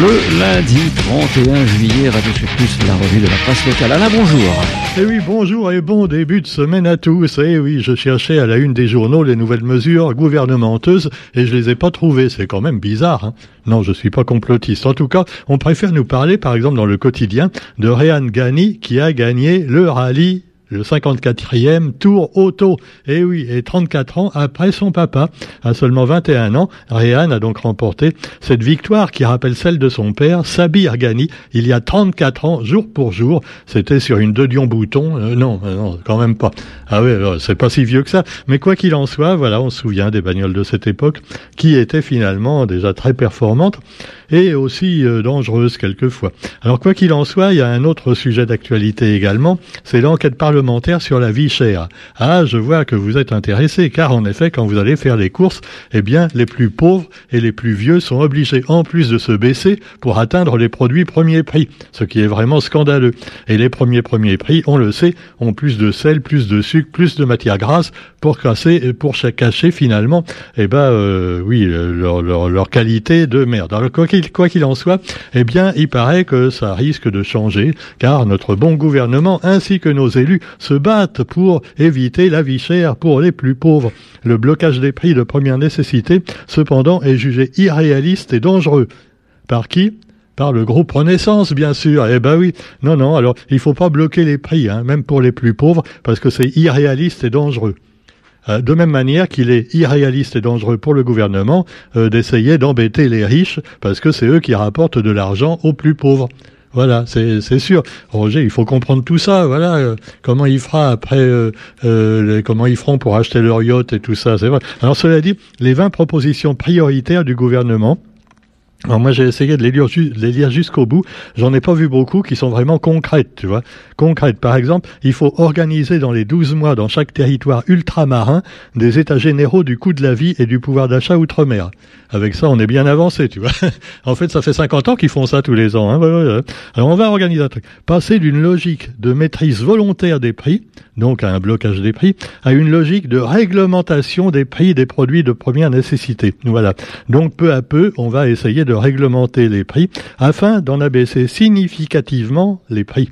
Le lundi 31 juillet, Radio Plus, la revue de la presse locale. Alain, bonjour. Eh oui, bonjour et bon début de semaine à tous. Eh oui, je cherchais à la une des journaux les nouvelles mesures gouvernementeuses et je les ai pas trouvées. C'est quand même bizarre. Hein non, je suis pas complotiste. En tout cas, on préfère nous parler, par exemple, dans le quotidien, de Réan Gani qui a gagné le rallye le 54e tour auto. Et eh oui, et 34 ans après son papa, à seulement 21 ans, Réan a donc remporté cette victoire qui rappelle celle de son père, Sabir Ghani, il y a 34 ans, jour pour jour. C'était sur une deux Dion Bouton. Euh, non, euh, non, quand même pas. Ah oui, euh, c'est pas si vieux que ça. Mais quoi qu'il en soit, voilà, on se souvient des bagnoles de cette époque qui étaient finalement déjà très performantes et aussi dangereuses quelquefois. Alors quoi qu'il en soit, il y a un autre sujet d'actualité également, c'est l'enquête parlementaire sur la vie chère. Ah, je vois que vous êtes intéressé, car en effet, quand vous allez faire les courses, eh bien, les plus pauvres et les plus vieux sont obligés, en plus de se baisser, pour atteindre les produits premier prix, ce qui est vraiment scandaleux. Et les premiers premiers prix, on le sait, ont plus de sel, plus de sucre, plus de matière grasse pour casser, pour cacher finalement, eh ben, euh, oui, leur, leur, qualité de merde. Alors, quoi quoi qu'il en soit, eh bien, il paraît que ça risque de changer, car notre bon gouvernement ainsi que nos élus se battent pour éviter la vie chère pour les plus pauvres. Le blocage des prix de première nécessité, cependant, est jugé irréaliste et dangereux. Par qui? Par le groupe Renaissance, bien sûr. Eh ben oui. Non, non. Alors, il faut pas bloquer les prix, hein, même pour les plus pauvres, parce que c'est irréaliste et dangereux. Euh, de même manière qu'il est irréaliste et dangereux pour le gouvernement euh, d'essayer d'embêter les riches, parce que c'est eux qui rapportent de l'argent aux plus pauvres. Voilà, c'est sûr. Roger, il faut comprendre tout ça. Voilà, euh, comment il fera après, euh, euh, comment ils feront pour acheter leur yacht et tout ça. C'est vrai. Alors cela dit, les 20 propositions prioritaires du gouvernement alors moi j'ai essayé de les lire, jusqu'au bout. J'en ai pas vu beaucoup qui sont vraiment concrètes, tu vois. Concrètes. Par exemple, il faut organiser dans les 12 mois dans chaque territoire ultramarin des états généraux du coût de la vie et du pouvoir d'achat outre-mer. Avec ça, on est bien avancé, tu vois. en fait, ça fait 50 ans qu'ils font ça tous les ans. Hein. Alors on va organiser un truc. Passer d'une logique de maîtrise volontaire des prix, donc à un blocage des prix, à une logique de réglementation des prix des produits de première nécessité. Voilà. Donc peu à peu, on va essayer de réglementer les prix afin d'en abaisser significativement les prix.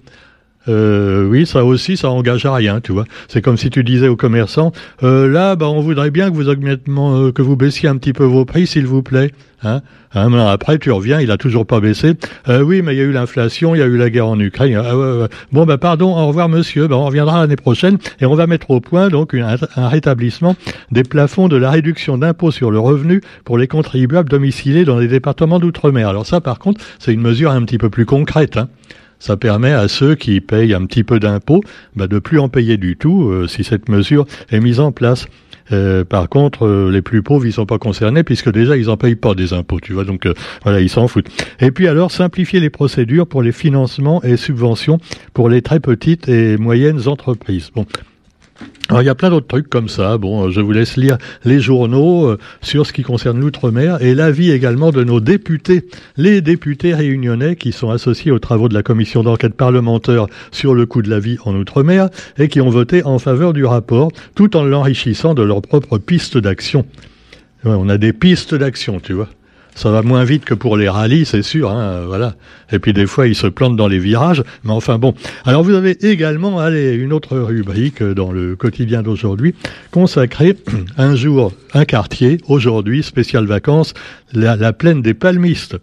Euh, oui, ça aussi, ça engage à rien, tu vois. C'est comme si tu disais aux commerçants, euh, là, bah, on voudrait bien que vous euh, que vous baissiez un petit peu vos prix, s'il vous plaît. Hein an après, tu reviens, il a toujours pas baissé. Euh, oui, mais il y a eu l'inflation, il y a eu la guerre en Ukraine. Ah, bon, bah pardon, au revoir monsieur. Bah, on reviendra l'année prochaine et on va mettre au point donc un, rétablissement des plafonds de la réduction d'impôts sur le revenu pour les contribuables domiciliés dans les départements d'outre-mer. Alors ça, par contre, c'est une mesure un petit peu plus concrète. Hein ça permet à ceux qui payent un petit peu d'impôts bah, de plus en payer du tout euh, si cette mesure est mise en place. Euh, par contre, euh, les plus pauvres, ils sont pas concernés puisque déjà ils en payent pas des impôts, tu vois. Donc voilà, ils s'en foutent. Et puis alors, simplifier les procédures pour les financements et subventions pour les très petites et moyennes entreprises. Bon, alors il y a plein d'autres trucs comme ça. Bon, je vous laisse lire les journaux euh, sur ce qui concerne l'outre-mer et l'avis également de nos députés, les députés réunionnais qui sont associés aux travaux de la commission d'enquête parlementaire sur le coût de la vie en outre-mer et qui ont voté en faveur du rapport tout en l'enrichissant de leurs propres pistes d'action. on a des pistes d'action, tu vois. Ça va moins vite que pour les rallyes, c'est sûr. Hein, voilà. Et puis des fois, ils se plantent dans les virages. Mais enfin bon. Alors vous avez également allez, une autre rubrique dans le quotidien d'aujourd'hui consacrée un jour, un quartier, aujourd'hui, spécial vacances, la, la plaine des palmistes.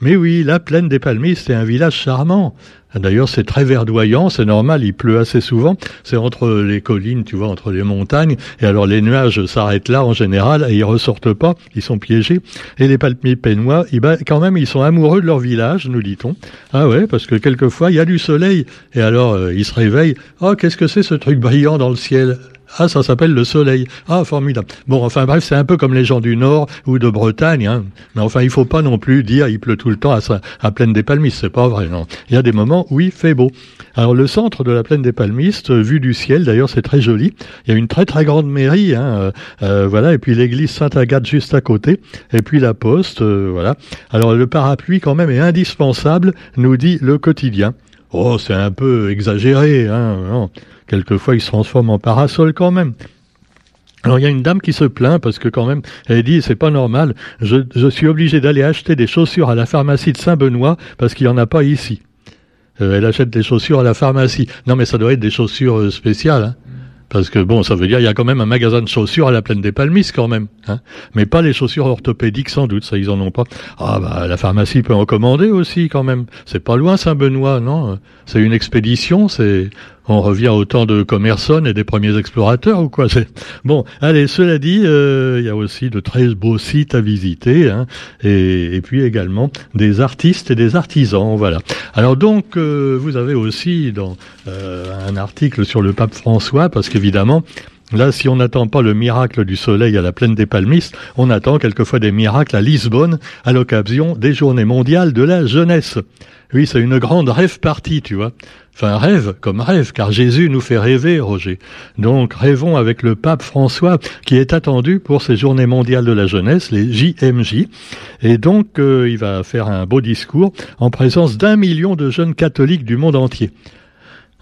Mais oui, la plaine des palmistes est un village charmant. D'ailleurs, c'est très verdoyant, c'est normal, il pleut assez souvent. C'est entre les collines, tu vois, entre les montagnes. Et alors, les nuages s'arrêtent là en général et ils ressortent pas, ils sont piégés. Et les palmipénois, eh ben, quand même, ils sont amoureux de leur village, nous dit-on. Ah ouais, parce que quelquefois, il y a du soleil. Et alors, euh, ils se réveillent. Oh, qu'est-ce que c'est ce truc brillant dans le ciel? Ah, ça s'appelle le soleil. Ah, formidable. Bon, enfin bref, c'est un peu comme les gens du Nord ou de Bretagne. Hein. Mais enfin, il faut pas non plus dire il pleut tout le temps à, à Plaine des Palmistes. C'est pas vrai, non. Il y a des moments où il fait beau. Alors, le centre de la Plaine des Palmistes, euh, vu du ciel, d'ailleurs, c'est très joli. Il y a une très très grande mairie, hein, euh, euh, voilà, et puis l'église Sainte-Agathe juste à côté, et puis la poste, voilà. Alors, le parapluie, quand même, est indispensable, nous dit le quotidien. Oh, c'est un peu exagéré, hein. Quelquefois, il se transforme en parasol quand même. Alors il y a une dame qui se plaint parce que quand même, elle dit c'est pas normal, je, suis obligé d'aller acheter des chaussures à la pharmacie de Saint-Benoît parce qu'il n'y en a pas ici. Euh, elle achète des chaussures à la pharmacie. Non mais ça doit être des chaussures euh, spéciales. Hein. Parce que bon, ça veut dire il y a quand même un magasin de chaussures à la plaine des Palmistes quand même, hein. mais pas les chaussures orthopédiques sans doute, ça ils en ont pas. Ah bah la pharmacie peut en commander aussi quand même. C'est pas loin Saint-Benoît, non? C'est une expédition, c'est on revient au temps de Commerson et des premiers explorateurs ou quoi Bon, allez, cela dit, euh, il y a aussi de très beaux sites à visiter, hein, et, puis également des artistes et des artisans, voilà. Alors donc, euh, vous avez aussi dans euh, un article sur le pape François, parce qu'évidemment, Là, si on n'attend pas le miracle du soleil à la plaine des Palmistes, on attend quelquefois des miracles à Lisbonne à l'occasion des journées mondiales de la jeunesse. Oui, c'est une grande rêve partie, tu vois. Enfin, rêve comme rêve, car Jésus nous fait rêver, Roger. Donc, rêvons avec le pape François, qui est attendu pour ces journées mondiales de la jeunesse, les JMJ. Et donc, euh, il va faire un beau discours en présence d'un million de jeunes catholiques du monde entier.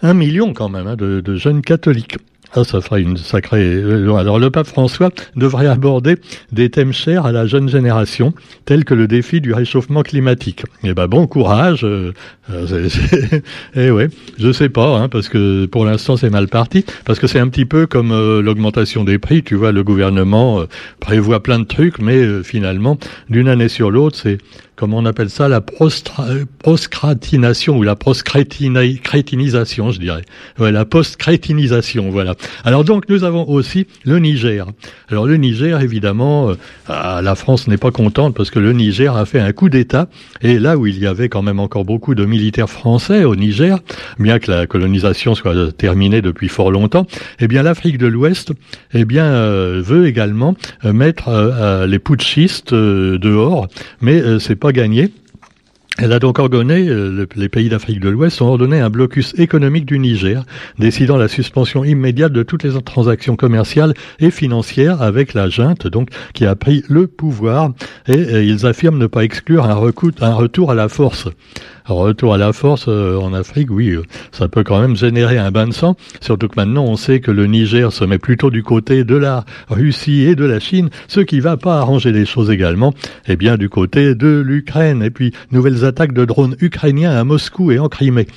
Un million quand même hein, de, de jeunes catholiques. Ah, ça fera une sacrée. Euh, alors, le pape François devrait aborder des thèmes chers à la jeune génération, tels que le défi du réchauffement climatique. Eh ben, bon courage. Euh, euh eh ouais, je sais pas, hein, parce que pour l'instant c'est mal parti, parce que c'est un petit peu comme euh, l'augmentation des prix. Tu vois, le gouvernement prévoit plein de trucs, mais finalement, d'une année sur l'autre, c'est comment on appelle ça, la proscratination ou la proscrétinisation, je dirais. Ouais, la post-crétinisation, voilà. Alors donc, nous avons aussi le Niger. Alors le Niger, évidemment, euh, ah, la France n'est pas contente parce que le Niger a fait un coup d'État. Et là où il y avait quand même encore beaucoup de militaires français au Niger, bien que la colonisation soit terminée depuis fort longtemps, eh bien l'Afrique de l'Ouest, eh bien euh, veut également euh, mettre les putschistes dehors, mais c'est pas gagné. Elle a donc ordonné, euh, les pays d'Afrique de l'Ouest ont ordonné un blocus économique du Niger, décidant la suspension immédiate de toutes les transactions commerciales et financières avec la junte, donc qui a pris le pouvoir, et, euh, ils affirment ne pas exclure un, un retour à la force retour à la force euh, en Afrique, oui, euh, ça peut quand même générer un bain de sang, surtout que maintenant on sait que le Niger se met plutôt du côté de la Russie et de la Chine, ce qui va pas arranger les choses également, eh bien du côté de l'Ukraine, et puis nouvelles attaques de drones ukrainiens à Moscou et en Crimée.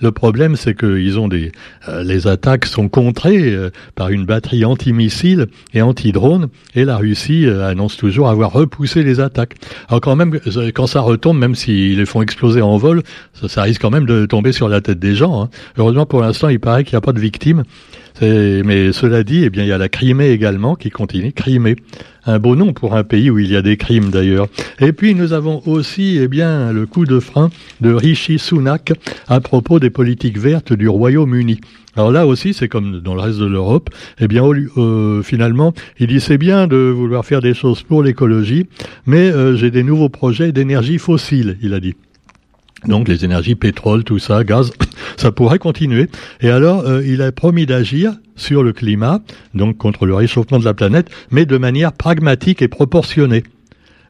Le problème, c'est qu'ils ont des, euh, les attaques sont contrées euh, par une batterie anti-missiles et anti-drones, et la Russie euh, annonce toujours avoir repoussé les attaques. Alors quand même, quand ça retombe, même s'ils les font exploser en vol, ça, risque quand même de tomber sur la tête des gens. Hein. Heureusement, pour l'instant, il paraît qu'il n'y a pas de victimes. Mais cela dit, eh bien, il y a la Crimée également qui continue. Crimée, un beau nom pour un pays où il y a des crimes d'ailleurs. Et puis nous avons aussi, eh bien, le coup de frein de Rishi Sunak à propos des politiques vertes du Royaume-Uni. Alors là aussi, c'est comme dans le reste de l'Europe. Eh bien, euh, finalement, il dit c'est bien de vouloir faire des choses pour l'écologie, mais euh, j'ai des nouveaux projets d'énergie fossile, il a dit. Donc les énergies pétrole, tout ça, gaz, ça pourrait continuer. Et alors, euh, il a promis d'agir sur le climat, donc contre le réchauffement de la planète, mais de manière pragmatique et proportionnée.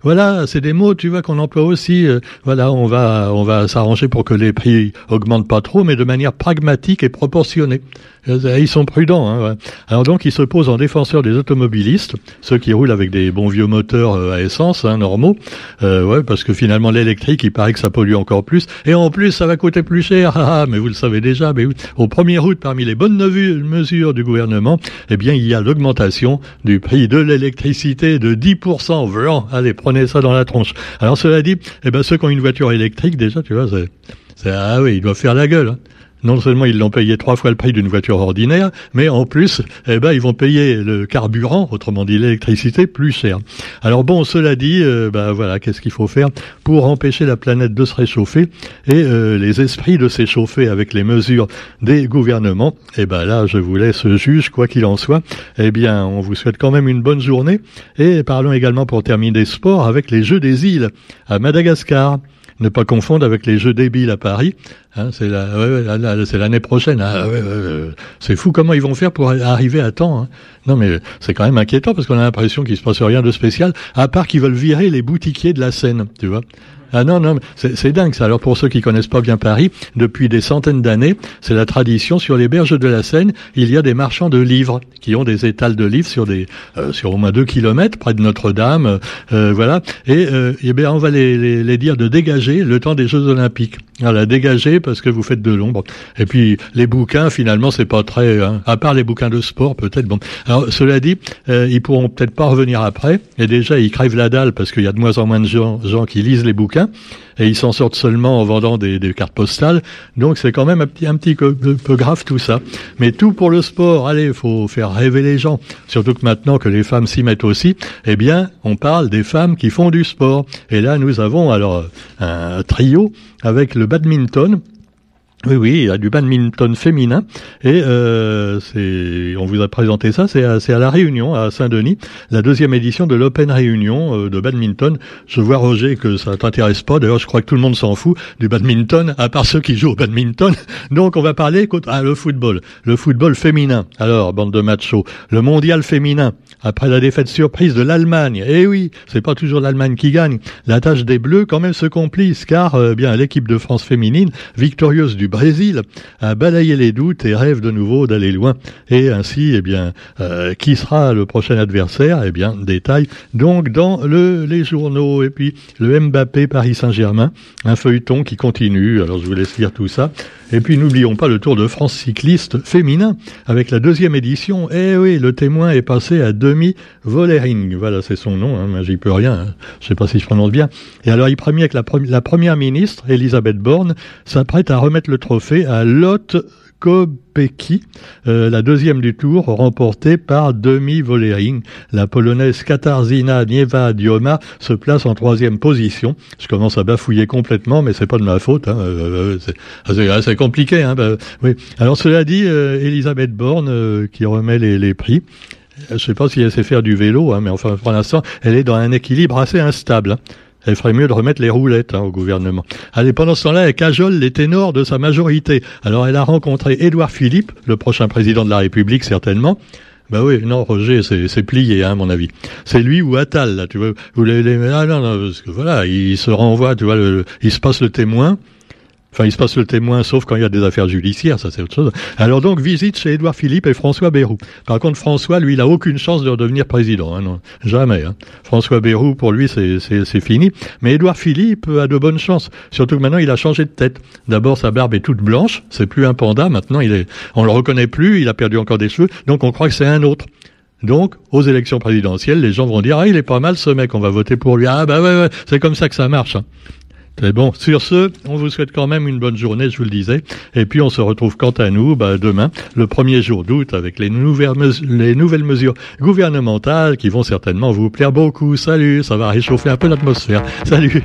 Voilà, c'est des mots, tu vois, qu'on emploie aussi. Euh, voilà, on va, on va s'arranger pour que les prix augmentent pas trop, mais de manière pragmatique et proportionnée. Euh, ils sont prudents. Hein, Alors donc, ils se posent en défenseur des automobilistes, ceux qui roulent avec des bons vieux moteurs euh, à essence, hein, normaux. Euh, ouais, parce que finalement, l'électrique, il paraît que ça pollue encore plus. Et en plus, ça va coûter plus cher. Ah, ah, mais vous le savez déjà. Mais au 1er août, parmi les bonnes mesures du gouvernement, eh bien, il y a l'augmentation du prix de l'électricité de 10%. Vraiment, allez, prenez ça dans la tronche. Alors cela dit, eh ben ceux qui ont une voiture électrique, déjà, tu vois, c'est, ah oui, ils doivent faire la gueule. Hein. Non seulement ils l'ont payé trois fois le prix d'une voiture ordinaire, mais en plus, eh ben, ils vont payer le carburant, autrement dit l'électricité, plus cher. Alors bon, cela dit, euh, ben voilà, qu'est-ce qu'il faut faire pour empêcher la planète de se réchauffer et euh, les esprits de s'échauffer avec les mesures des gouvernements? Eh ben là, je vous laisse juge, quoi qu'il en soit. Eh bien, on vous souhaite quand même une bonne journée et parlons également pour terminer sport avec les Jeux des îles à Madagascar. Ne pas confondre avec les Jeux débiles à Paris. Hein, c'est la, c'est l'année prochaine. Hein. c'est fou comment ils vont faire pour arriver à temps. Hein. Non, mais c'est quand même inquiétant parce qu'on a l'impression qu'il se passe rien de spécial, à part qu'ils veulent virer les boutiquiers de la scène, tu vois. Ah non, non, c'est dingue ça. Alors pour ceux qui connaissent pas bien Paris, depuis des centaines d'années, c'est la tradition sur les berges de la Seine, il y a des marchands de livres qui ont des étals de livres sur des euh, sur au moins deux kilomètres près de Notre-Dame, euh, voilà. Et, euh, eh bien on va les, les, dire de dégager le temps des Jeux Olympiques. Voilà, dégager parce que vous faites de l'ombre. Et puis les bouquins, finalement, c'est pas très, hein, à part les bouquins de sport, peut-être. Bon, alors cela dit, euh, ils pourront peut-être pas revenir après. Et déjà, ils crèvent la dalle parce qu'il y a de moins en moins de gens qui lisent les bouquins et ils s'en sortent seulement en vendant des, des cartes postales. Donc c'est quand même un petit, un petit peu, peu, grave tout ça. Mais tout pour le sport. Allez, faut faire rêver les gens. Surtout que maintenant que les femmes s'y mettent aussi, eh bien, on parle des femmes qui font du sport. Et là, nous avons alors un trio avec le badminton oui, oui, il y a du badminton féminin et euh, on vous a présenté ça, c'est à, à, la Réunion, à Saint-Denis, la deuxième édition de l'Open Réunion euh, de badminton. Je vois Roger que ça t'intéresse pas. D'ailleurs, je crois que tout le monde s'en fout du badminton, à part ceux qui jouent au badminton. Donc, on va parler écoute, ah, le football, le football féminin. Alors, bande de machos, le mondial féminin après la défaite surprise de l'Allemagne. Eh oui, c'est pas toujours l'Allemagne qui gagne. La tâche des Bleus quand même se complice, car euh, bien l'équipe de France féminine, victorieuse du Brésil a balayé les doutes et rêve de nouveau d'aller loin. Et ainsi, eh bien, euh, qui sera le prochain adversaire? Eh bien, détail donc dans le, les journaux. Et puis, le Mbappé Paris Saint-Germain, un feuilleton qui continue. Alors, je vous laisse lire tout ça. Et puis, n'oublions pas le Tour de France cycliste féminin avec la deuxième édition. Eh oui, le témoin est passé à demi Volering. Voilà, c'est son nom. Hein, j'y peux rien. Hein. Je sais pas si je prononce bien. Et alors, il première que la, la première ministre, Elisabeth Borne, s'apprête à remettre le trophée à Lotte Kopecky, euh, la deuxième du tour, remportée par Demi Volering. La polonaise Katarzyna Nieva Dioma se place en troisième position. Je commence à bafouiller complètement, mais c'est pas de ma faute. Hein. Euh, euh, c'est compliqué. Hein. Bah, oui. Alors cela dit, Elisabeth Borne qui remet les, les prix. Je sais pas si elle sait faire du vélo, hein, mais enfin pour l'instant, elle est dans un équilibre assez instable. Elle ferait mieux de remettre les roulettes hein, au gouvernement. Allez, pendant ce temps-là, elle cajole les ténors de sa majorité. Alors, elle a rencontré Édouard Philippe, le prochain président de la République, certainement. Bah oui, non, Roger, c'est plié, hein, à mon avis. C'est lui ou Attal, là, tu vois. Vous les, ah non, non, parce que voilà, il se renvoie, tu vois, il se passe le témoin. Enfin, il se passe le témoin, sauf quand il y a des affaires judiciaires, ça c'est autre chose. Alors donc, visite chez Édouard Philippe et François Bayrou. Par contre, François, lui, il a aucune chance de redevenir président. Hein, non, jamais. Hein. François Bayrou, pour lui, c'est fini. Mais Édouard Philippe a de bonnes chances. Surtout que maintenant, il a changé de tête. D'abord, sa barbe est toute blanche. C'est plus un panda. Maintenant, il est, on le reconnaît plus. Il a perdu encore des cheveux. Donc, on croit que c'est un autre. Donc, aux élections présidentielles, les gens vont dire, ah, il est pas mal ce mec, on va voter pour lui. Ah, bah ouais, ouais, c'est comme ça que ça marche. Très bon. Sur ce, on vous souhaite quand même une bonne journée, je vous le disais. Et puis on se retrouve quant à nous bah, demain, le premier jour d'août, avec les nouvelles, les nouvelles mesures gouvernementales qui vont certainement vous plaire beaucoup. Salut, ça va réchauffer un peu l'atmosphère. Salut